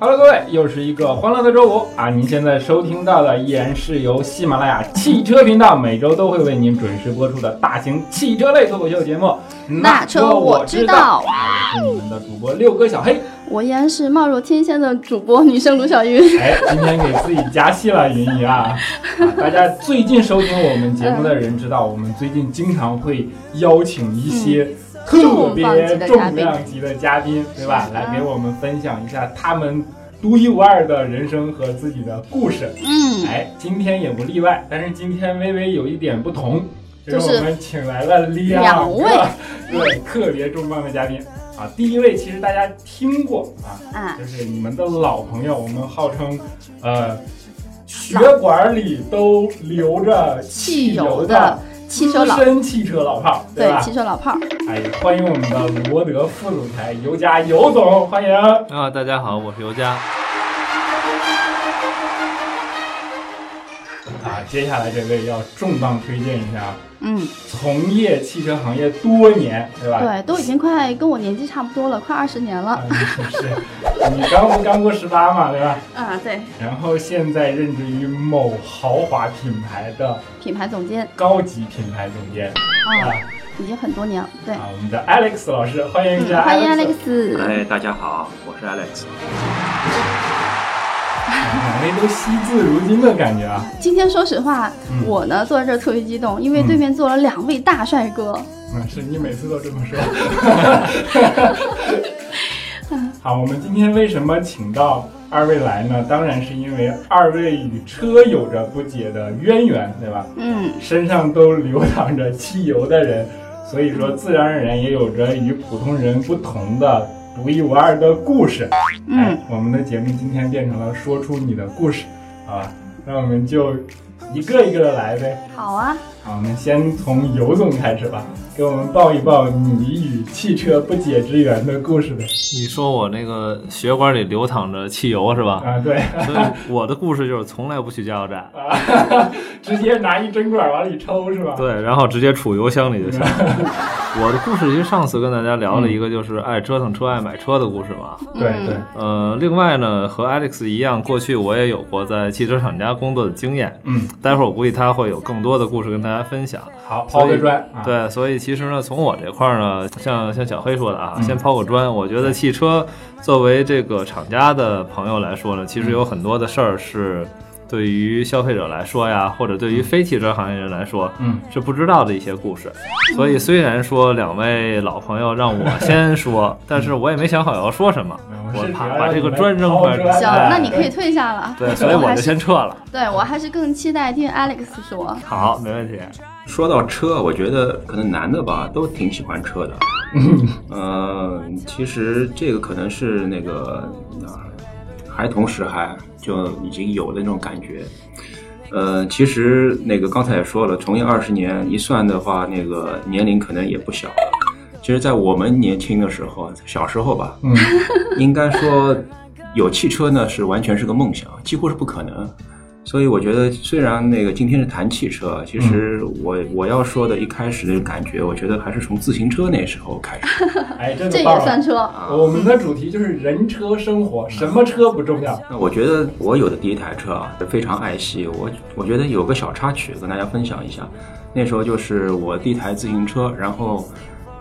Hello，各位，又是一个欢乐的周五啊！您现在收听到的依然是由喜马拉雅汽车频道每周都会为您准时播出的大型汽车类脱口秀节目《那车我知道》。我是你们的主播六哥小黑，我依然是貌若天仙的主播女生卢小云。哎，今天给自己加戏了，云姨啊！啊，大家最近收听我们节目的人知道，我们最近经常会邀请一些。特别重量级的嘉宾，对吧？来给我们分享一下他们独一无二的人生和自己的故事。嗯，哎，今天也不例外，但是今天微微有一点不同，就是我们请来了两位对特别重磅的嘉宾啊。第一位其实大家听过啊，就是你们的老朋友，我们号称呃血管里都流着汽油的。汽车老汽车老炮，对吧？汽车老炮儿，哎，欢迎我们的罗德副总裁尤佳尤总，欢迎啊！大家好，我是尤佳。接下来这位要重磅推荐一下。嗯，从业汽车行业多年，对吧？对，都已经快跟我年纪差不多了，快二十年了。是，你刚不刚过十八嘛，对吧？啊，对。然后现在任职于某豪华品牌的品牌总监，高级品牌总监啊，已经很多年了。对，啊，我们的 Alex 老师，欢迎一下。欢迎 Alex。哎，大家好，我是 Alex。两位都惜字如金的感觉啊！今天说实话，我呢坐在这儿特别激动，因为对面坐了两位大帅哥。嗯，是你每次都这么说。好，我们今天为什么请到二位来呢？当然是因为二位与车有着不解的渊源，对吧？嗯，身上都流淌着汽油的人，所以说自然而然也有着与普通人不同的。独一无二的故事，嗯，我们的节目今天变成了说出你的故事，好吧？那我们就一个一个的来呗。好啊。好，我们先从尤总开始吧，给我们报一报你与汽车不解之缘的故事呗。你说我那个血管里流淌着汽油是吧？啊，对。所以我的故事就是从来不去加油站，直接拿一针管往里抽是吧？对，然后直接储油箱里就行。我的故事其实上次跟大家聊了一个就是爱折腾车、爱买车的故事嘛。对对。呃，另外呢，和 Alex 一样，过去我也有过在汽车厂家工作的经验。嗯。待会儿我估计他会有更多的故事跟大家。大家分享好抛个砖，对，所以其实呢，从我这块儿呢，像像小黑说的啊，先抛个砖。我觉得汽车作为这个厂家的朋友来说呢，其实有很多的事儿是对于消费者来说呀，或者对于非汽车行业人来说，嗯，是不知道的一些故事。所以虽然说两位老朋友让我先说，但是我也没想好要说什么，我怕把这个砖扔出来。行，那你可以退下了。对，所以我就先撤了。对我还是更期待听 Alex 说。好，没问题。说到车，我觉得可能男的吧都挺喜欢车的。嗯，其实这个可能是那个啊，孩童时还就已经有的那种感觉。呃，其实那个刚才也说了，从业二十年一算的话，那个年龄可能也不小了。其实，在我们年轻的时候，小时候吧，嗯，应该说有汽车呢是完全是个梦想，几乎是不可能。所以我觉得，虽然那个今天是谈汽车，其实我我要说的一开始的感觉，我觉得还是从自行车那时候开始。哎，这这也算车啊。我们的主题就是人车生活，什么车不重要？那我觉得我有的第一台车啊，非常爱惜。我我觉得有个小插曲跟大家分享一下。那时候就是我第一台自行车，然后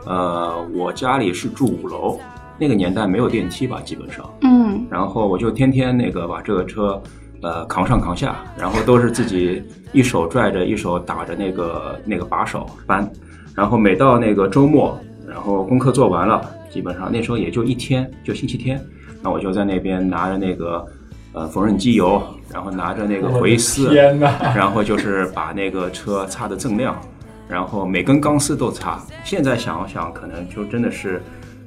呃，我家里是住五楼，那个年代没有电梯吧，基本上。嗯。然后我就天天那个把这个车。呃，扛上扛下，然后都是自己一手拽着，一手打着那个那个把手搬，然后每到那个周末，然后功课做完了，基本上那时候也就一天，就星期天，那我就在那边拿着那个呃缝纫机油，然后拿着那个回丝，然后就是把那个车擦得锃亮，然后每根钢丝都擦。现在想想，可能就真的是。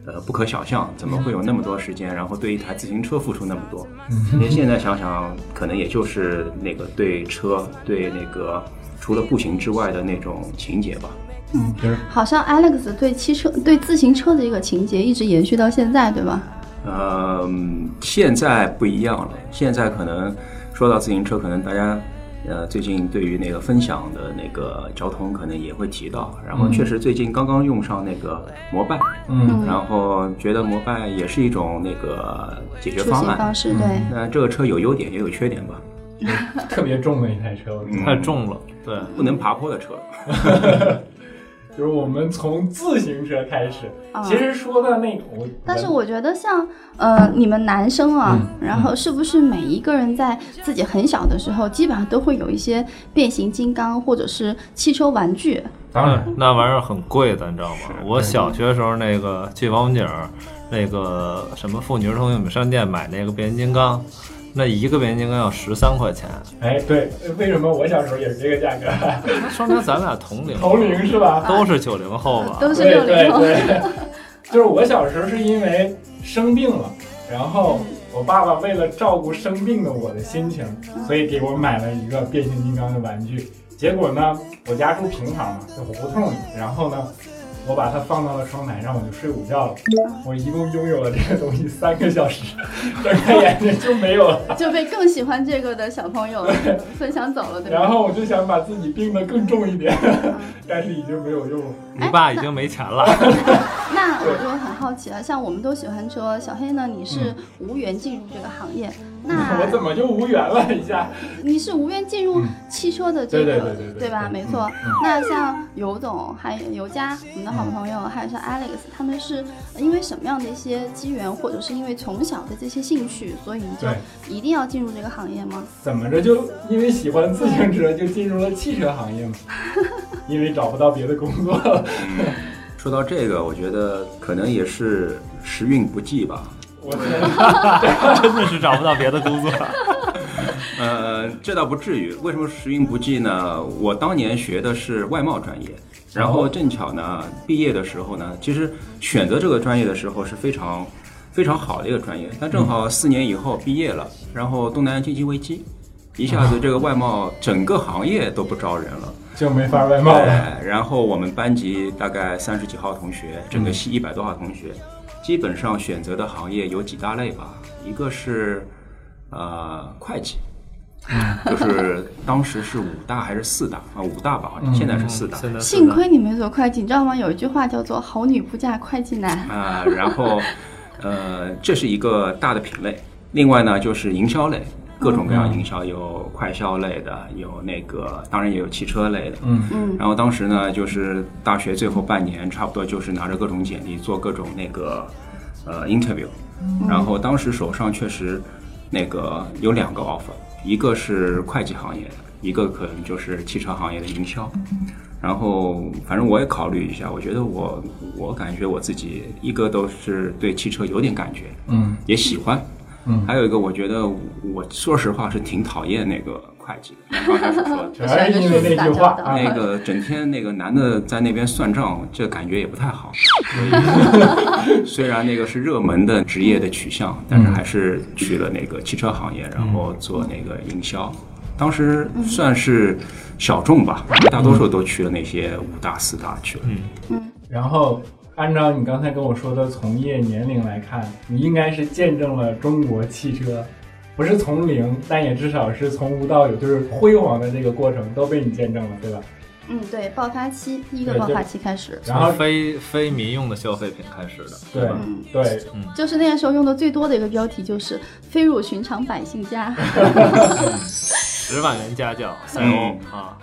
呃，不可想象，怎么会有那么多时间，然后对一台自行车付出那么多？因为现在想想，可能也就是那个对车，对那个除了步行之外的那种情节吧。嗯，好像 Alex 对汽车、对自行车的一个情节一直延续到现在，对吧？呃，现在不一样了。现在可能说到自行车，可能大家呃，最近对于那个分享的那个交通可能也会提到，然后确实最近刚刚用上那个摩拜，嗯然后觉得摩拜也是一种那个解决方案。行方式，对，那这个车有优点也有缺点吧，特别重的一台车，太重了，对。不能爬坡的车。就是我们从自行车开始。啊其实说的那个，我但是我觉得像呃你们男生啊，嗯然后是不是每一个人在自己很小的时候，基本上都会有一些变形金刚或者是汽车玩具？当然嗯那玩意儿很贵的，你知道吗？我小学时候那个去王府井儿那个什么妇女儿童用品商店买那个变形金刚，那一个变形金刚要十三块钱，哎，对，为什么我小时候也是这个价格？那说明咱俩同龄，同龄是吧？都是九零后吧？都是对六零后。对对，就是我小时候是因为生病了，然后我爸爸为了照顾生病的我的心情，所以给我买了一个变形金刚的玩具。结果呢，我家住平房嘛，就胡同里，然后呢，我把它放到了窗台上，我就睡午觉了。我一共拥有了这个东西三个小时，睁开眼睛就没有了。就被更喜欢这个的小朋友分享走了，对吧？然后我就想把自己病得更重一点，但是已经没有用了。你爸已经没钱了，那我就很好奇了，像我们都喜欢说，小黑呢，你是无缘进入这个行业，那 我怎么就无缘了一下？你是无缘进入汽车的这个，对对对对对吧？没错。那像尤总，还有尤佳，我们的好朋友，还有像 Alex，他们是因为什么样的一些机缘，或者是因为从小的这些兴趣，所以你就一定要进入这个行业吗？怎么着就因为喜欢自行车就进入了汽车行业吗？因为找不到别的工作了。说到这个，我觉得可能也是时运不济吧。我天，真的是找不到别的工作。呃，这倒不至于。为什么时运不济呢？我当年学的是外贸专业，然后正巧呢，毕业的时候呢，其实选择这个专业的时候是非常非常好的一个专业，但正好四年以后毕业了，然后东南亚经济危机，一下子这个外贸整个行业都不招人了。就没法外贸了。然后我们班级大概三十几号同学，整个系一百多号同学，基本上选择的行业有几大类吧，一个是呃会计。就是当时是五大还是四大啊？五大吧，好像现在是四大。幸亏你没做会计，你知道吗？有一句话叫做“好女不嫁会计男啊、然后，呃，这是一个大的品类。另外呢，就是营销类，各种各样营销，有快销类的，有那个，当然也有汽车类的。嗯”。嗯，然后当时呢，就是大学最后半年，差不多就是拿着各种简历做各种那个呃 interview，然后当时手上确实那个有两个 offer，一个是会计行业的，一个可能就是汽车行业的营销。然后反正我也考虑一下，我觉得我我感觉我自己一个都是对汽车有点感觉，嗯也喜欢。嗯，还有一个，我觉得我说实话是挺讨厌那个会计的，像刚开始说 的。全是因为那句话。啊那个整天那个男的在那边算账，这感觉也不太好。虽然那个是热门的职业的取向，但是还是去了那个汽车行业，然后做那个营销。当时算是小众吧，大多数都去了那些五大四大去了。嗯然后按照你刚才跟我说的从业年龄来看，你应该是见证了中国汽车，不是从零，但也至少是从无到有，就是辉煌的这个过程都被你见证了，对吧？嗯，对，爆发期第一个爆发期开始，然后非非民用的消费品开始的，对对？嗯，对，就是那个时候用的最多的一个标题就是“飞入寻常百姓家 十万元家轿赛欧啊，”，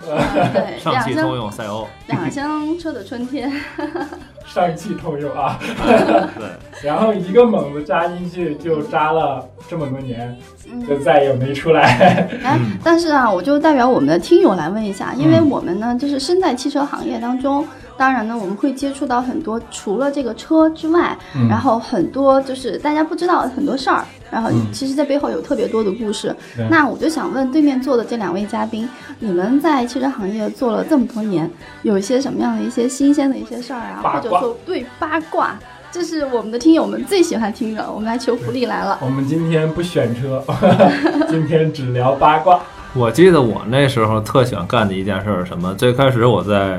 对，上汽通用赛欧，两厢车的春天，上汽通用啊，对，然后一个猛子扎进去就扎了这么多年，嗯。就再也没出来。哎，但是啊，我就代表我们的听友来问一下，因为我们呢，就是身在汽车行业当中，当然呢，我们会接触到很多除了这个车之外，嗯然后很多就是大家不知道的很多事儿，然后嗯其实这背后有特别多的故事。对那我就想问对面坐的这两位嘉宾，你们在汽车行业做了这么多年，有一些什么样的一些新鲜的一些事儿啊，或者说对八卦，这是我们的听友们最喜欢听的，我们来求福利来了。我们今天不选车，今天只聊八卦。我记得我那时候特喜欢干的一件事是什么？最开始我在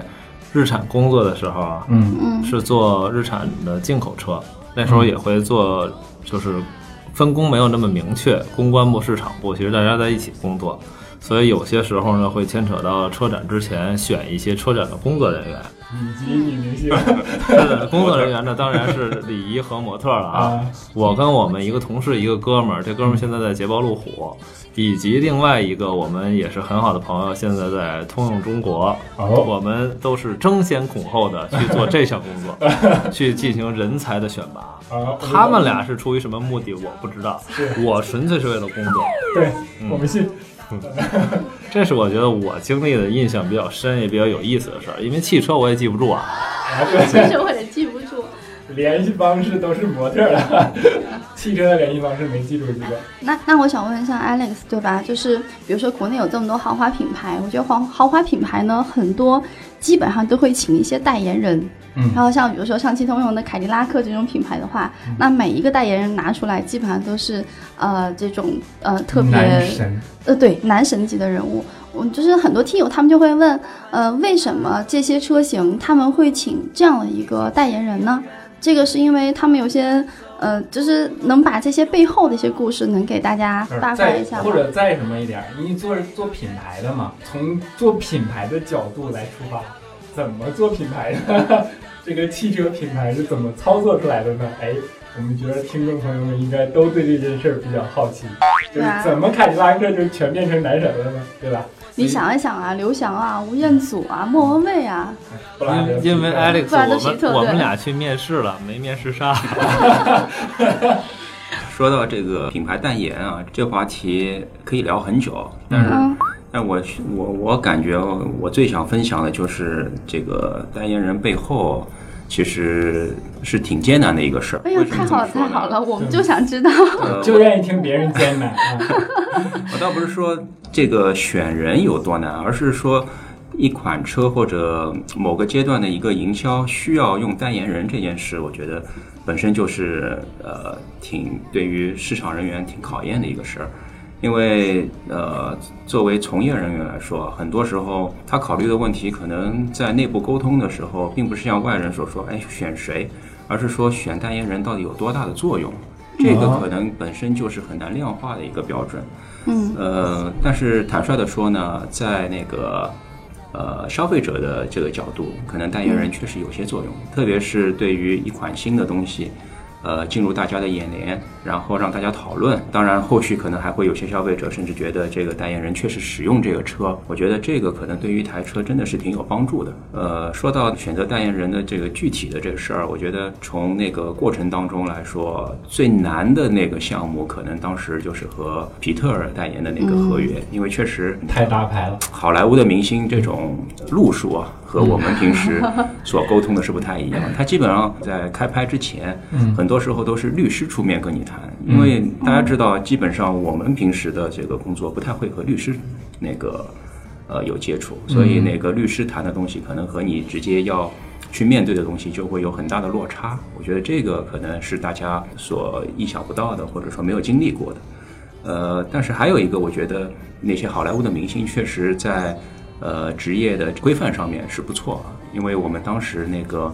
日产工作的时候啊，嗯嗯是做日产的进口车，那时候也会做，就是分工没有那么明确，公关部、市场部其实大家在一起工作。所以有些时候呢会牵扯到车展之前选一些车展的工作人员。以及女明星是的 工作人员呢当然是礼仪和模特了啊。啊，我跟我们一个同事一个哥们儿，这哥们儿现在在捷豹路虎，以及另外一个我们也是很好的朋友，现在在通用中国。哦，我们都是争先恐后的去做这项工作，去进行人才的选拔。啊，他们俩是出于什么目的，我不知道。我纯粹是为了工作。对，我们信。这是我觉得我经历的印象比较深也比较有意思的事儿，因为汽车我也记不住啊。联系方式都是模特的，汽车的联系方式没记住几个。那那我想问一下 Alex，对吧？就是比如说国内有这么多豪华品牌，我觉得豪豪华品牌呢，很多基本上都会请一些代言人。嗯然后像比如说上汽通用的凯迪拉克这种品牌的话，那每一个代言人拿出来，基本上都是呃这种呃特别男神，呃，对，男神级的人物，我就是很多听友他们就会问，呃，为什么这些车型他们会请这样的一个代言人呢？这个是因为他们有些，呃，就是能把这些背后的一些故事能给大家八卦再一下或？者再什么一点儿，你做做品牌的嘛，从做品牌的角度来出发，怎么做品牌的？这个汽车品牌是怎么操作出来的呢？哎，我们觉得听众朋友们应该都对这件事儿比较好奇，就是怎么凯迪拉克就全变成男神了呢？对吧？你想一想啊，刘翔啊，吴彦祖啊，莫文蔚啊，因因为 Alex，我们我们俩去面试了，没面试上。说到这个品牌代言啊，这话题可以聊很久，但是，嗯。但我我我感觉我最想分享的就是这个代言人背后其实是挺艰难的一个事儿。哎呀，太好了太好了，我们就想知道。呃 就愿意听别人艰难啊。我倒不是说这个选人有多难，而是说一款车或者某个阶段的一个营销需要用代言人这件事，我觉得本身就是呃挺对于市场人员挺考验的一个事儿。因为呃，作为从业人员来说，很多时候他考虑的问题，可能在内部沟通的时候，并不是像外人所说，哎，选谁，而是说选代言人到底有多大的作用。这个可能本身就是很难量化的一个标准。嗯呃，但是坦率的说呢，在那个呃消费者的这个角度，可能代言人确实有些作用，特别是对于一款新的东西。呃，进入大家的眼帘，然后让大家讨论。当然，后续可能还会有些消费者甚至觉得这个代言人确实使用这个车，我觉得这个可能对于一台车真的是挺有帮助的。呃，说到选择代言人的这个具体的这个事儿，我觉得从那个过程当中来说，最难的那个项目，可能当时就是和皮特尔代言的那个合约，因为确实太大牌了，好莱坞的明星这种路数啊，和我们平时所沟通的是不太一样。他基本上在开拍之前，嗯很多时候都是律师出面跟你谈，因为大家知道，基本上我们平时的这个工作不太会和律师那个呃有接触，所以那个律师谈的东西可能和你直接要。去面对的东西就会有很大的落差，我觉得这个可能是大家所意想不到的，或者说没有经历过的。呃，但是还有一个，我觉得那些好莱坞的明星确实在呃职业的规范上面是不错，因为我们当时那个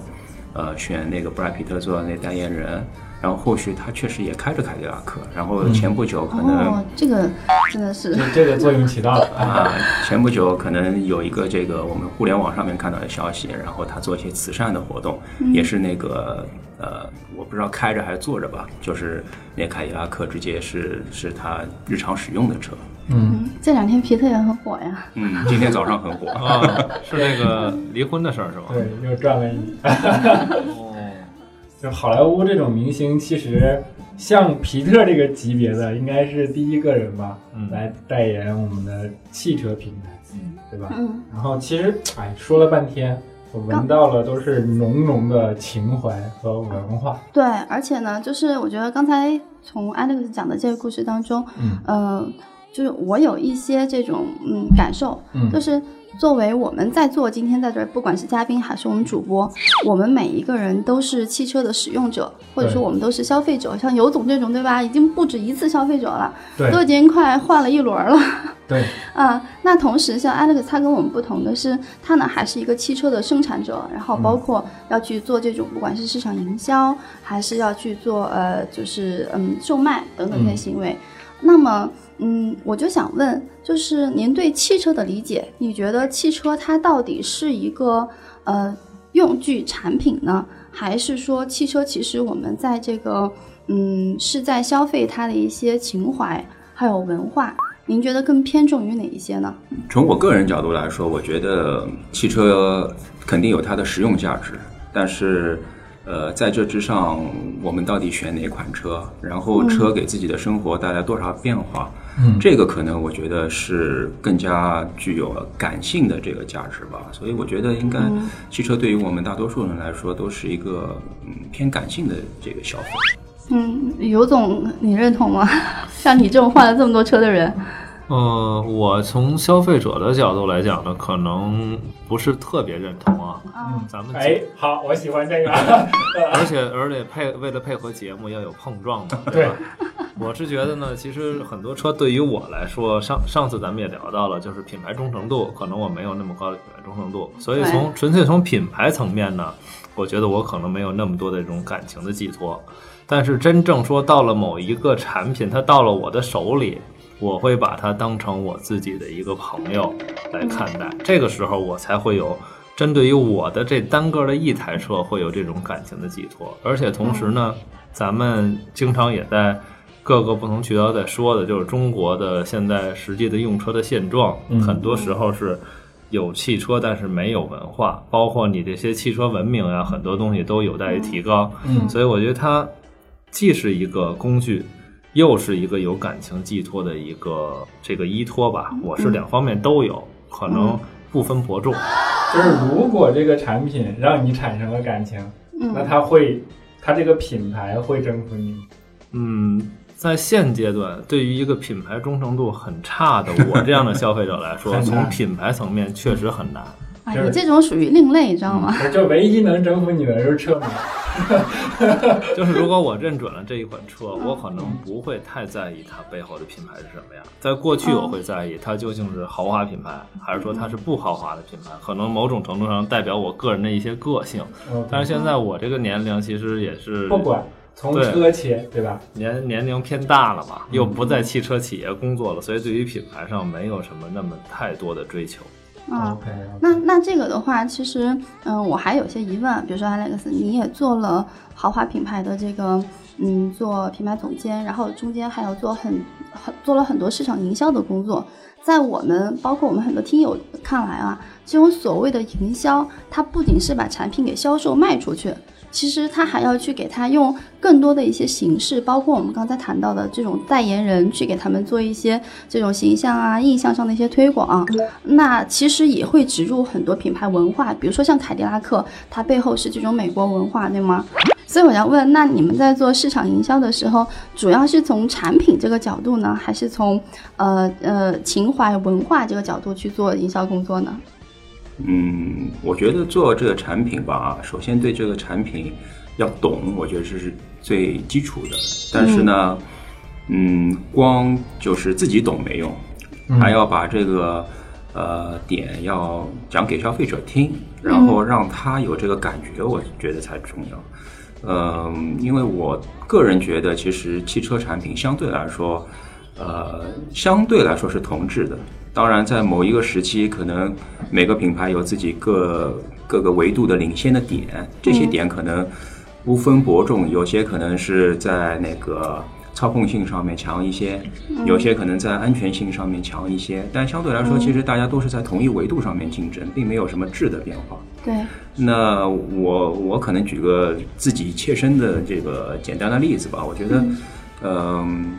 呃选那个布莱皮特做那代言人，然后后续他确实也开着凯迪拉克，然后前不久可能、哦，这个真的是这这个作用起到了啊。啊，前不久可能有一个这个我们互联网上面看到的消息，然后他做一些慈善的活动，也是那个呃，我不知道开着还是坐着吧，就是那凯迪拉克直接是是他日常使用的车。嗯，这两天皮特也很火呀。嗯，今天早上很火。啊，是那个离婚的事儿是吧？对，又赚了一笔。哦，就好莱坞这种明星，其实像皮特这个级别的，应该是第一个人吧，嗯来代言我们的汽车品牌，嗯，对吧？嗯，然后其实，哎，说了半天，我闻到了都是浓浓的情怀和文化。对，而且呢，就是我觉得刚才从 Alex 讲的这个故事当中，嗯呃，就是我有一些这种嗯感受，嗯就是作为我们在座今天在这儿，不管是嘉宾还是我们主播，我们每一个人都是汽车的使用者，或者说我们都是消费者，像尤总这种，对吧？已经不止一次消费者了，对都已经快换了一轮了。对，啊，那同时像 Alex 他跟我们不同的是，他呢还是一个汽车的生产者，然后包括要去做这种不管是市场营销，还是要去做呃就是嗯售卖等等这些行为。那么嗯，我就想问，就是您对汽车的理解，你觉得汽车它到底是一个呃用具产品呢，还是说汽车其实我们在这个嗯是在消费它的一些情怀还有文化？您觉得更偏重于哪一些呢？从我个人角度来说，我觉得汽车肯定有它的实用价值，但是。呃，在这之上，我们到底选哪款车？然后车给自己的生活带来多少变化？嗯，这个可能我觉得是更加具有感性的这个价值吧。所以我觉得应该，汽车对于我们大多数人来说都是一个嗯偏感性的这个消费。嗯，尤总，你认同吗？像你这种换了这么多车的人。嗯，我从消费者的角度来讲呢，可能不是特别认同啊。嗯，咱们哎，好，我喜欢这个。而且而且配为了配合节目要有碰撞嘛，对吧？我是觉得呢，其实很多车对于我来说，上上次咱们也聊到了，就是品牌忠诚度，可能我没有那么高的品牌忠诚度，所以从纯粹从品牌层面呢，我觉得我可能没有那么多的这种感情的寄托。但是真正说到了某一个产品，它到了我的手里。我会把它当成我自己的一个朋友来看待，这个时候我才会有针对于我的这单个的一台车会有这种感情的寄托，而且同时呢，咱们经常也在各个不同渠道在说的，就是中国的现在实际的用车的现状，很多时候是有汽车，但是没有文化，包括你这些汽车文明啊，很多东西都有待于提高。嗯，所以我觉得它既是一个工具。又是一个有感情寄托的一个这个依托吧，我是两方面都有，可能不分伯仲。就是如果这个产品让你产生了感情，那它会，它这个品牌会征服你吗？嗯，在现阶段，对于一个品牌忠诚度很差的我这样的消费者来说，从品牌层面确实很难。你这种属于另类，你知道吗？就唯一能征服你的就是车模。就是如果我认准了这一款车，我可能不会太在意它背后的品牌是什么样。在过去，我会在意它究竟是豪华品牌，还是说它是不豪华的品牌。可能某种程度上代表我个人的一些个性。但是现在我这个年龄其实也是不管从车企，对吧？年年龄偏大了嘛，又不在汽车企业工作了，所以对于品牌上没有什么那么太多的追求。啊，那那这个的话，其实，嗯，我还有些疑问，比如说 Alex，你也做了豪华品牌的这个，嗯，做品牌总监，然后中间还有做很很做了很多市场营销的工作，在我们包括我们很多听友看来啊，这种所谓的营销，它不仅是把产品给销售卖出去。其实他还要去给他用更多的一些形式，包括我们刚才谈到的这种代言人，去给他们做一些这种形象啊、印象上的一些推广。那其实也会植入很多品牌文化，比如说像凯迪拉克，它背后是这种美国文化，对吗？所以我要问，那你们在做市场营销的时候，主要是从产品这个角度呢，还是从呃呃情怀文化这个角度去做营销工作呢？嗯，我觉得做这个产品吧，首先对这个产品要懂，我觉得这是最基础的。但是呢，嗯，光就是自己懂没用，还要把这个呃点要讲给消费者听，然后让他有这个感觉，我觉得才重要。嗯，因为我个人觉得，其实汽车产品相对来说，呃，相对来说是同质的。当然，在某一个时期，可能每个品牌有自己各各个维度的领先的点，这些点可能不分伯仲，有些可能是在那个操控性上面强一些，有些可能在安全性上面强一些，但相对来说，其实大家都是在同一维度上面竞争，并没有什么质的变化。对。那我我可能举个自己切身的这个简单的例子吧，我觉得，嗯，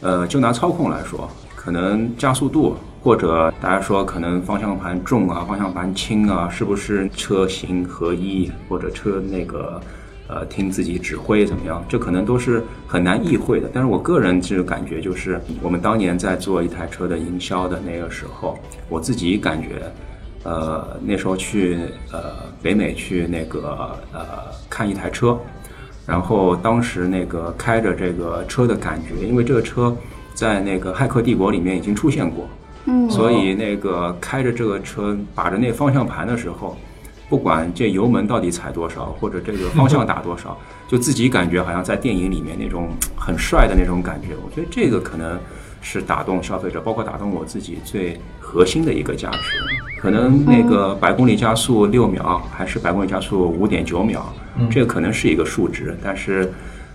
呃，就拿操控来说。可能加速度，或者大家说可能方向盘重啊，方向盘轻啊，是不是车型合一，或者车那个呃听自己指挥怎么样？这可能都是很难意会的。但是我个人这个感觉就是，我们当年在做一台车的营销的那个时候，我自己感觉，呃，那时候去呃北美去那个呃看一台车，然后当时那个开着这个车的感觉，因为这个车。在那个《骇客帝国》里面已经出现过，嗯，所以那个开着这个车把着那方向盘的时候，不管这油门到底踩多少，或者这个方向打多少，就自己感觉好像在电影里面那种很帅的那种感觉。我觉得这个可能是打动消费者，包括打动我自己最核心的一个价值。可能那个百公里加速六秒，还是百公里加速五点九秒，这个可能是一个数值，但是，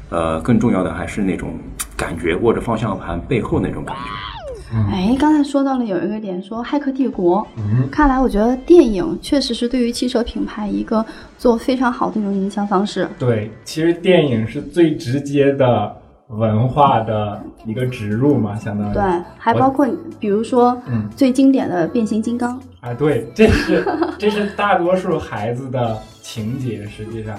呃，更重要的还是那种感觉，握着方向盘背后那种感觉。哎，刚才说到了有一个点，说《骇客帝国》，嗯，看来我觉得电影确实是对于汽车品牌一个做非常好的一种营销方式。对，其实电影是最直接的文化的一个植入嘛，相当于对，还包括比如说嗯最经典的变形金刚。啊，对，这是这是大多数孩子的情节，实际上。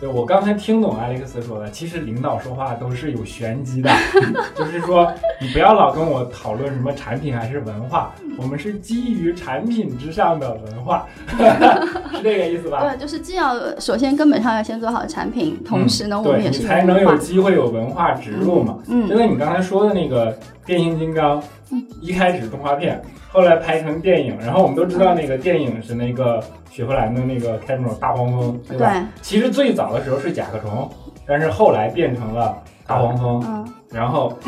对我刚才听懂 Alex 说的，其实领导说话都是有玄机的，就是说你不要老跟我讨论什么产品还是文化，我们是基于产品之上的文化，是这个意思吧？对，就是既要首先根本上要先做好产品，同时呢，我们也是才能有。机会有文化植入嘛。嗯因为你刚才说的那个变形金刚，一开始动画片，后来拍成电影，然后我们都知道那个电影是那个雪佛兰的那个 Camaro 大黄蜂，对吧？对其实最早的时候是甲壳虫，但是后来变成了大黄蜂，嗯，然后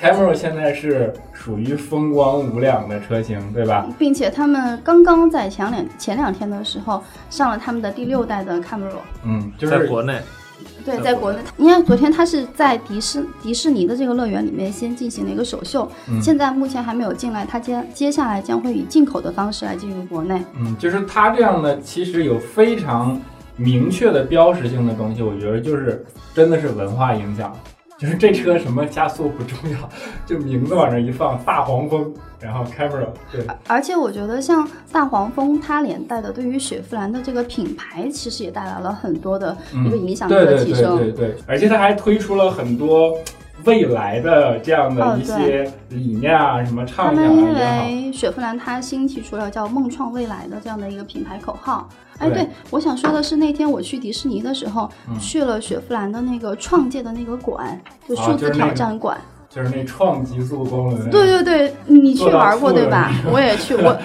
Camaro 现在是属于风光无两的车型，对吧？并且他们刚刚在前两前两天的时候上了他们的第六代的 Camaro。嗯，就是在国内，对，在国内，因为昨天他是在迪士迪士尼的这个乐园里面先进行了一个首秀，嗯现在目前还没有进来，他接接下来将会以进口的方式来进入国内。嗯，就是他这样的，其实有非常明确的标识性的东西，我觉得就是真的是文化影响。就是这车什么加速不重要，就名字往那一放，大黄蜂，然后 Camaro，对，而且我觉得像大黄蜂，它连带的对于雪佛兰的这个品牌，其实也带来了很多的一个影响力对对对的提升。对对，而且它还推出了很多未来的这样的哦一些理念啊，什么他畅想们因啊也好，为雪佛兰它新提出了叫“梦创未来”的这样的一个品牌口号。哎，对对，我想说的是，那天我去迪士尼的时候，嗯去了雪佛兰的那个创界的那个馆，就啊数字挑就是那个战馆。就是那创极速公轮，对对对，你去玩过对吧？我也去，我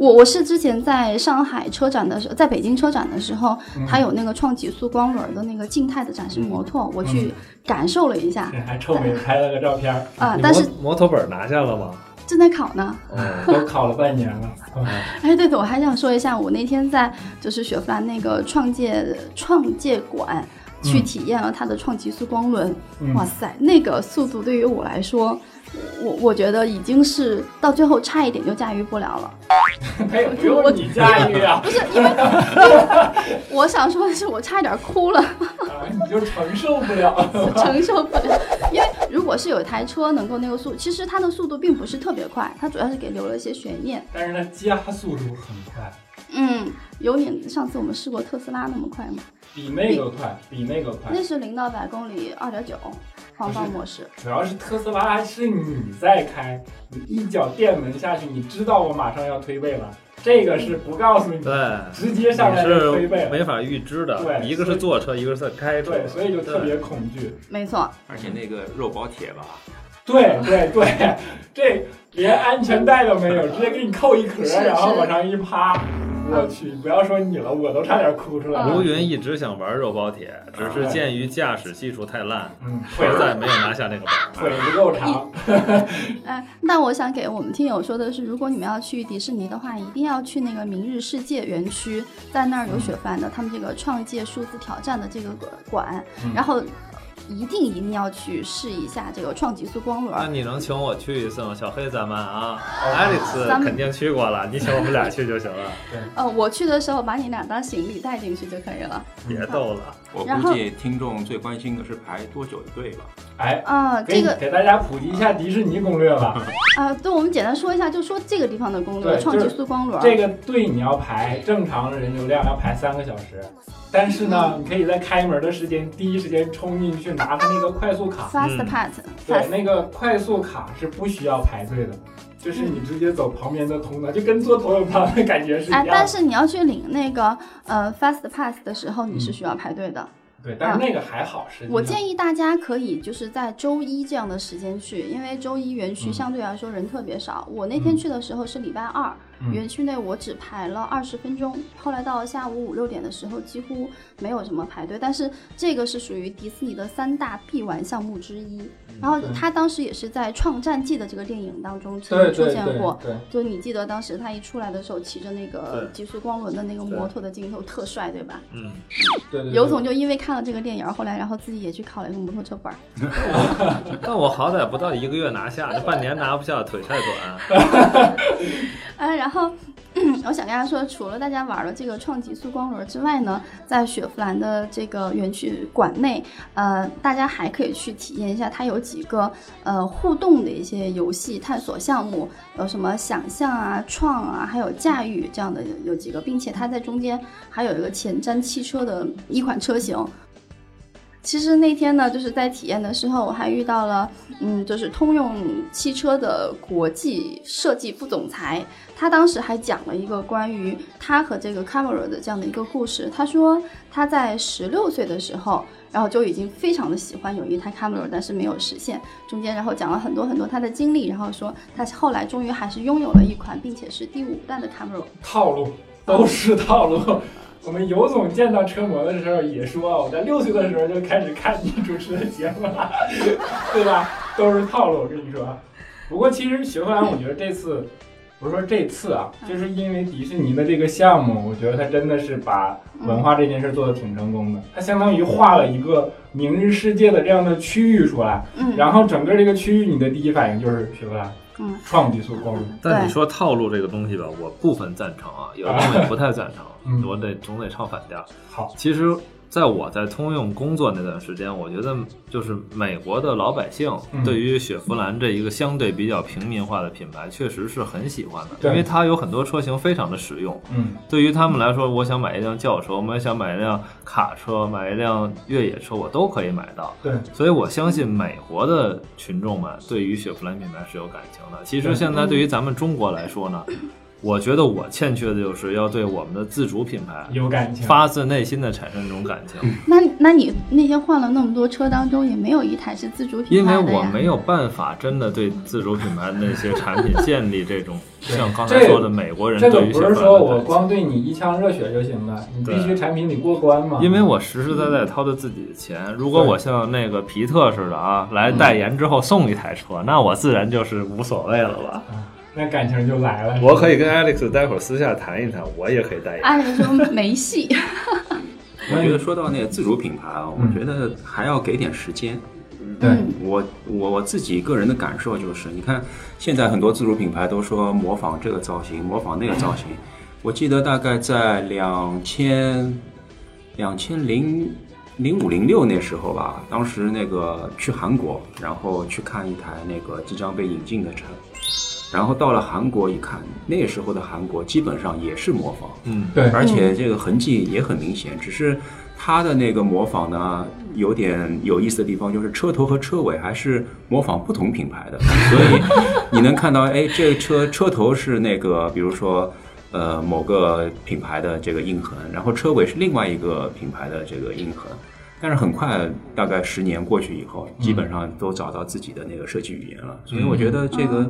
我我是之前在上海车展的时候，在北京车展的时候，嗯它有那个创极速光轮的那个静态的展示摩托，我去感受了一下这还臭美拍了个照片儿，啊但是摩摩托本拿下了吗？正在考呢。嗯，都考了半年了，嗯哎，对的，我还想说一下，我那天在就是雪佛兰那个创界创界馆去嗯体验了它的创极速光轮，嗯哇塞，那个速度对于我来说，我我觉得已经是到最后差一点就驾驭不了了。没有不用你驾驭啊，不是因为我想说的是，我差一点哭了，啊你就承受不了。承受不了。因为如果是有一台车能够那个速，其实它的速度并不是特别快，它主要是给留了一些悬念。但是它加速度很快，嗯，有你上次我们试过特斯拉那么快吗？比那个快，比那个快那。是零到百公里二点九，黄道模式。主要是特斯拉是你在开，你一脚电门下去，你知道我马上要推背了。这个是不告诉你，对，直接上来就是推背。没法预知的，对一个是坐车，一个是在开车，对，所以就特别恐惧。没错，而且那个肉包铁吧，对对对，这连安全带都没有，直接给你扣一壳，是然后往上一趴。我去，不要说你了，我都差点哭出来嗯了。卢云一直想玩肉包铁，只是鉴于驾驶技术太烂，嗯，腿实在没有拿下那个本。腿不够长。哎，那我想给我们听友说的是，如果你们要去迪士尼的话，一定要去那个明日世界园区，在那儿有雪佛兰的他们这个创界数字挑战的这个馆，嗯然后一定一定要去试一下这个创极速光轮那轮。你能请我去一次吗？小黑咱们啊哦，Alex 咱们肯定去过了，你请我们俩去就行了，对呃，我去的时候把你俩当行李带进去就可以了。别逗了。我估计听众最关心的是排多久的队吧。哎，啊、这个给给大家普及一下迪士尼攻略吧。啊、对，我们简单说一下，就说这个地方的攻略，创极速光轮。这个队你要排，正常人流量要排三个小时，但是呢，你可以在开门的时间第一时间冲进去拿他那个快速卡。Fast 嗯 Pass，、对，那个快速卡是不需要排队的，就是你直接走旁边的通道，就跟坐头等舱的感觉是一哎样，的。但是你要去领那个呃 Fast Pass 的时候，你是需要排队的。对，但是那个还好，实际上我建议大家可以就是在周一这样的时间去，因为周一园区相对来说人特别少。我那天去的时候是礼拜二，嗯园区内我只排了二十分钟，后来到下午五六点的时候几乎没有什么排队。但是这个是属于迪士尼的三大必玩项目之一，然后他当时也是在《创战记》的这个电影当中曾经出现过。就你记得当时他一出来的时候，骑着那个极速光轮的那个摩托的镜头特帅，对吧？嗯，对对刘总就因为看了这个电影，后来然后自己也去考了一个摩托车本儿。但我好歹不到一个月拿下，这半年拿不下，腿太短。哎，然后然后我想跟大家说，除了大家玩了这个创极速光轮之外呢，在雪佛兰的这个园区馆内，呃，大家还可以去体验一下，它有几个呃互动的一些游戏探索项目，有什么想象啊、创啊，还有驾驭这样的有几个，并且它在中间还有一个前瞻汽车的一款车型。其实那天呢，就是在体验的时候，我还遇到了，嗯，就是通用汽车的国际设计副总裁，他当时还讲了一个关于他和这个 Camera 的这样的一个故事。他说他在十六岁的时候，然后就已经非常的喜欢有一台 Camera，但是没有实现。中间然后讲了很多很多他的经历，然后说他后来终于还是拥有了一款，并且是第五代的 Camera。套路都是套路。我们尤总见到车模的时候也说，我在六岁的时候就开始看你主持的节目了，对吧？都是套路，我跟你说。不过其实雪佛兰，我觉得这次不是说这次啊，就是因为迪士尼的这个项目，我觉得他真的是把文化这件事做的挺成功的。他相当于画了一个明日世界的这样的区域出来，嗯，然后整个这个区域，你的第一反应就是雪佛兰，嗯，创极速光轮。但你说套路这个东西吧，我部分赞成啊，有的东西不太赞成，嗯。我得总得唱反调。好，其实，在我在通用工作那段时间，我觉得就是美国的老百姓嗯对于雪佛兰这一个相对比较平民化的品牌，确实是很喜欢的，对因为它有很多车型非常的实用。嗯，对于他们来说，我想买一辆轿车，我想买一辆卡车，买一辆越野车，我都可以买到。对，所以我相信美国的群众们对于雪佛兰品牌是有感情的。其实现在对于咱们中国来说呢，我觉得我欠缺的就是要对我们的自主品牌有感情。发自内心的产生这种感情，那那你那天换了那么多车当中，也没有一台是自主品牌因为？我没有办法真的对自主品牌的那些产品建立这种 像刚才说的美国人这个对于雪佛兰不是说我。光对你一腔热血就行了，你必须产品得过关嘛。因为我实实在在掏的自己的钱，如果我像那个皮特似的啊，来代言之后送一台车，那我自然就是无所谓了吧。那感情就来了。我可以跟 Alex 待会儿私下谈一谈，我也可以代言。按理说没戏。我觉得说到那个自主品牌啊，嗯我觉得还要给点时间。对嗯我我我自己个人的感受就是，你看现在很多自主品牌都说模仿这个造型，模仿那个造型。我记得大概在两千两千零零五零六那时候吧，当时那个去韩国，然后去看一台那个即将被引进的车，然后到了韩国一看，那时候的韩国基本上也是模仿，嗯，对，而且这个痕迹也很明显，只是它的那个模仿呢，有点有意思的地方，就是车头和车尾还是模仿不同品牌的，所以你能看到，哎，这个车车头是那个，比如说。呃，某个品牌的这个印痕，然后车尾是另外一个品牌的这个印痕，但是很快，大概十年过去以后，基本上都找到自己的那个设计语言了。所以我觉得这个，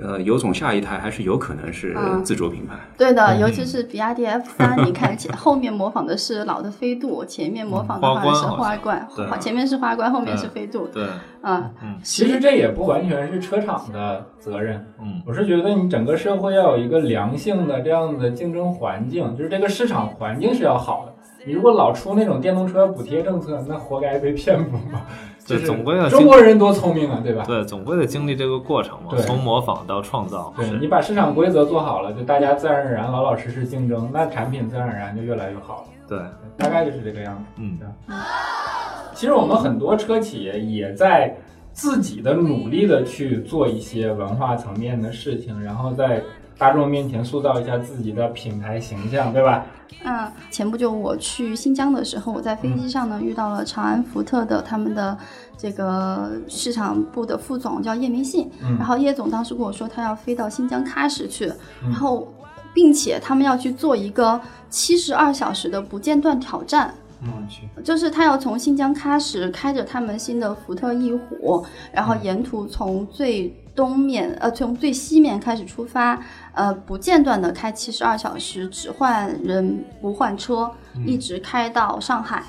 呃，尤总下一台还是有可能是嗯自主品牌。对的，嗯尤其是比亚迪 F 三，你看前后面模仿的是老的飞度，前面模仿的话是花冠好像花冠，对前面是花冠，后面是飞度。对，啊，其实这也不完全是车厂的责任。嗯，我是觉得你整个社会要有一个良性的这样的竞争环境，就是这个市场环境是要好的。你如果老出那种电动车补贴政策，那活该被骗补嘛。就总归要中国人多聪明啊，对吧？对，总归得经历这个过程嘛，从模仿到创造。对你把市场规则做好了，就大家自然而然老老实实竞争，那产品自然而然就越来越好了。对，大概就是这个样子。嗯，其实我们很多车企业也在自己的努力的去做一些文化层面的事情，然后在大众面前塑造一下自己的品牌形象，对吧？嗯，前不久我去新疆的时候，我在飞机上呢遇到了长安福特的他们的这个市场部的副总叫叶明信，嗯然后叶总当时跟我说他要飞到新疆喀什去，然后并且他们要去做一个七十二小时的不间断挑战。我去，就是他要从新疆喀什开着他们新的福特翼虎，然后沿途从最东面呃从最西面开始出发，呃不间断的开七十二小时，只换人不换车，一直开到上海。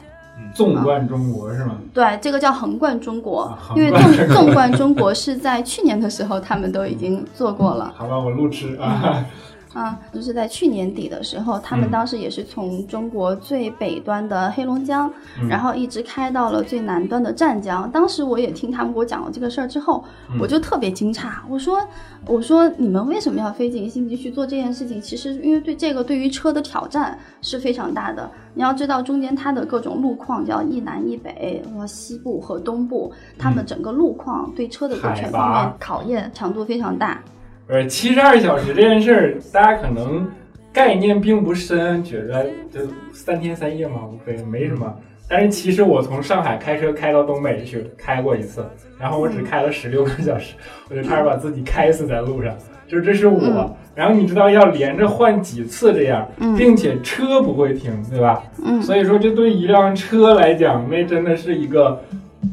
纵贯中国是吗？对，这个叫横贯中国，啊因为纵纵贯中国是在去年的时候他们都已经做过了。好吧，我路痴啊。啊，就是在去年底的时候，他们嗯当时也是从中国最北端的黑龙江，嗯然后一直开到了最南端的湛江。当时我也听他们给我讲了这个事儿之后，嗯我就特别惊诧，我说，我说你们为什么要费尽心机去做这件事情？其实因为对这个对于车的挑战是非常大的。你要知道中间它的各种路况叫一南一北，和西部和东部，他们整个路况对车的全方面考验强度非常大。呃，七十二小时这件事儿，大家可能概念并不深，觉得就三天三夜嘛，无非没什么。但是其实我从上海开车开到东北去开过一次，然后我只开了十六个小时，我就差点把自己开死在路上。就这是我，嗯然后你知道要连着换几次这样，嗯并且车不会停，对吧？嗯，所以说这对一辆车来讲，那真的是一个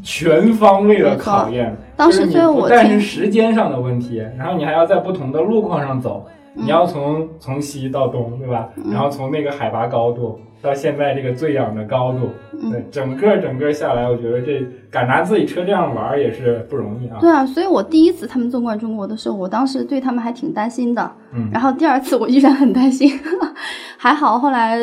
全方位的考验。当时就是你不但是时间上的问题，然后你还要在不同的路况上走，嗯你要从从西到东，对吧？然后从那个海拔高度到现在这个最氧的高度，嗯。对，整个整个下来，我觉得这敢拿自己车这样玩也是不容易啊。对啊，所以我第一次他们纵贯中国的时候，我当时对他们还挺担心的。嗯。然后第二次我依然很担心，还好后来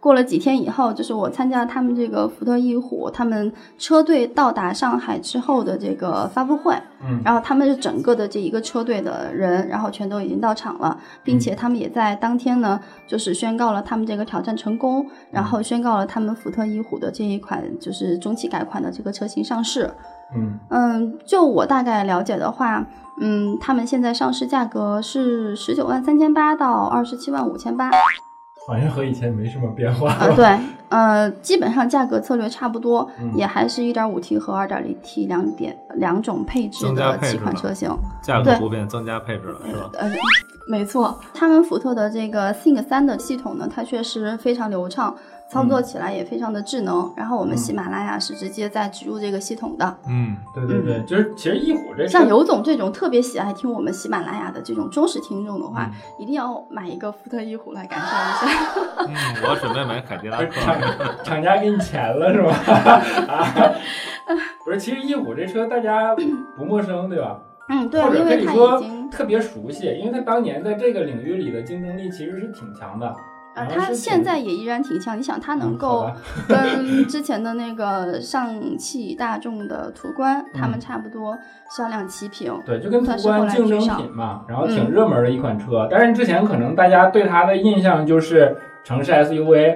过了几天以后，就是我参加他们这个福特翼虎他们车队到达上海之后的这个发布会，嗯。然后他们是整个的这一个车队的人，然后全都已经到场了，并且他们也在当天呢，就是宣告了他们这个挑战成功，然后宣告了他们福特翼虎的这一款就是中期改款的这个车型上市。嗯嗯，就我大概了解的话，嗯，他们现在上市价格是十九万三千八到二十七万五千八，好像和以前没什么变化。啊，对，呃，基本上价格策略差不多，嗯也还是一点五 T 和二点零 T 两点两种配置增加的几款车型。价格不变，增加配置了，是吧？呃，没错，他们福特的这个 Think 三的系统呢，它确实非常流畅，操作起来也非常的智能。然后我们喜马拉雅是直接在植入这个系统的。嗯，对对对，就是其实翼虎这像尤总这种特别喜爱听我们喜马拉雅的这种忠实听众的话，一定要买一个福特翼虎来感受一下。嗯，我准备买凯迪拉克。厂 厂家给你钱了是吧？啊，不是，其实翼虎这车大家不陌生，对吧？嗯，对或，者说已经，特别熟悉，因为它当年在这个领域里的竞争力其实是挺强的。它现在也依然挺像。你想，它能够跟之前的那个上汽大众的途观，他们嗯差不多销量齐平。对，就跟途观竞争品嘛，然后挺嗯热门的一款车。但是之前可能大家对它的印象就是城市 SUV，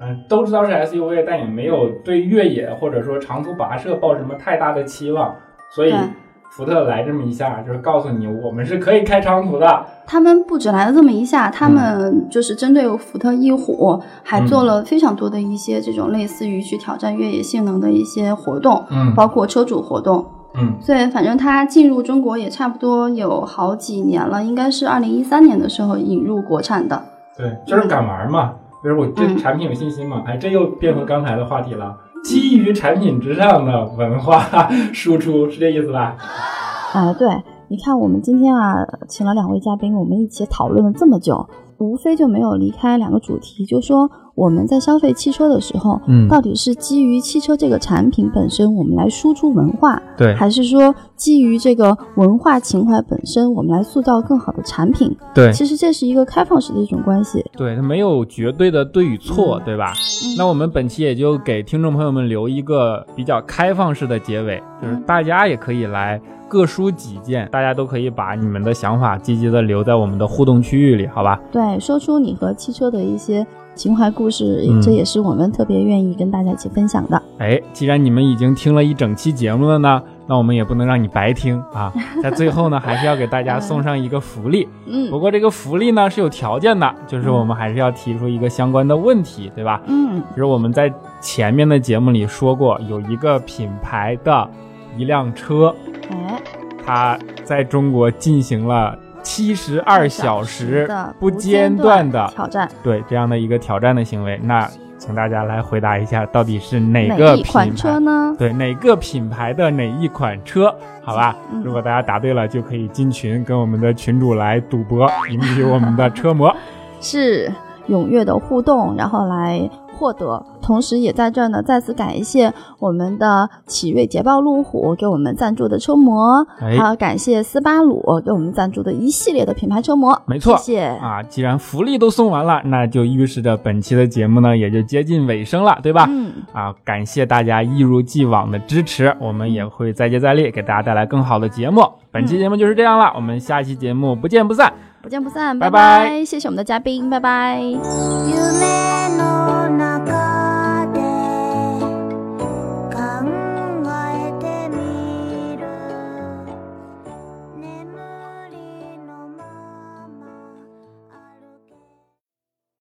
嗯，都知道是 SUV，但也没有对越野或者说长途跋涉抱什么太大的期望，所以对福特来这么一下，就是告诉你我们是可以开长途的。他们不止来了这么一下，他嗯们就是针对福特翼虎，还做了非常多的一些这种类似于去挑战越野性能的一些活动，嗯包括车主活动。嗯所以反正它进入中国也差不多有好几年了，应该是二零一三年的时候引入国产的。对，就是敢玩嘛，就是我对嗯产品有信心嘛。哎，这又变回刚才的话题了，基于产品之上的文化输出，是这意思吧？啊，对，你看我们今天啊，请了两位嘉宾，我们一起讨论了这么久，无非就没有离开两个主题，就说我们在消费汽车的时候，嗯到底是基于汽车这个产品本身，我们来输出文化，对还是说基于这个文化情怀本身，我们来塑造更好的产品？对其实这是一个开放式的一种关系。对，它没有绝对的对与错，对吧？那我们本期也就给听众朋友们留一个比较开放式的结尾，就是大家也可以来各抒己见，大家都可以把你们的想法积极的留在我们的互动区域里，好吧？对，说出你和汽车的一些情怀故事，嗯这也是我们特别愿意跟大家一起分享的。哎，既然你们已经听了一整期节目了呢，那我们也不能让你白听啊，在最后呢，还是要给大家送上一个福利。嗯不过这个福利呢是有条件的，就是我们还是要提出一个相关的问题，对吧？嗯就是我们在前面的节目里说过，有一个品牌的一辆车，哎，它在中国进行了七十二小时的不间断的挑战。对这样的一个挑战的行为。那请大家来回答一下，到底是哪哪个品牌车呢？对哪个品牌的哪一款车？好吧，嗯如果大家答对了，就可以进群跟我们的群主来赌博，赢取我们的车模。是踊跃的互动，然后来获得。同时，也在这儿呢，再次感谢我们的启瑞捷豹路虎给我们赞助的车模，哎还有感谢斯巴鲁给我们赞助的一系列的品牌车模。没错谢谢。啊，既然福利都送完了，那就预示着本期的节目呢也就接近尾声了，对吧？嗯，啊，感谢大家一如既往的支持，我们也会再接再厉，给大家带来更好的节目。本期节目就是这样了，我们下期节目不见不散。不见不散，拜拜拜谢谢我们的嘉宾，拜拜。夢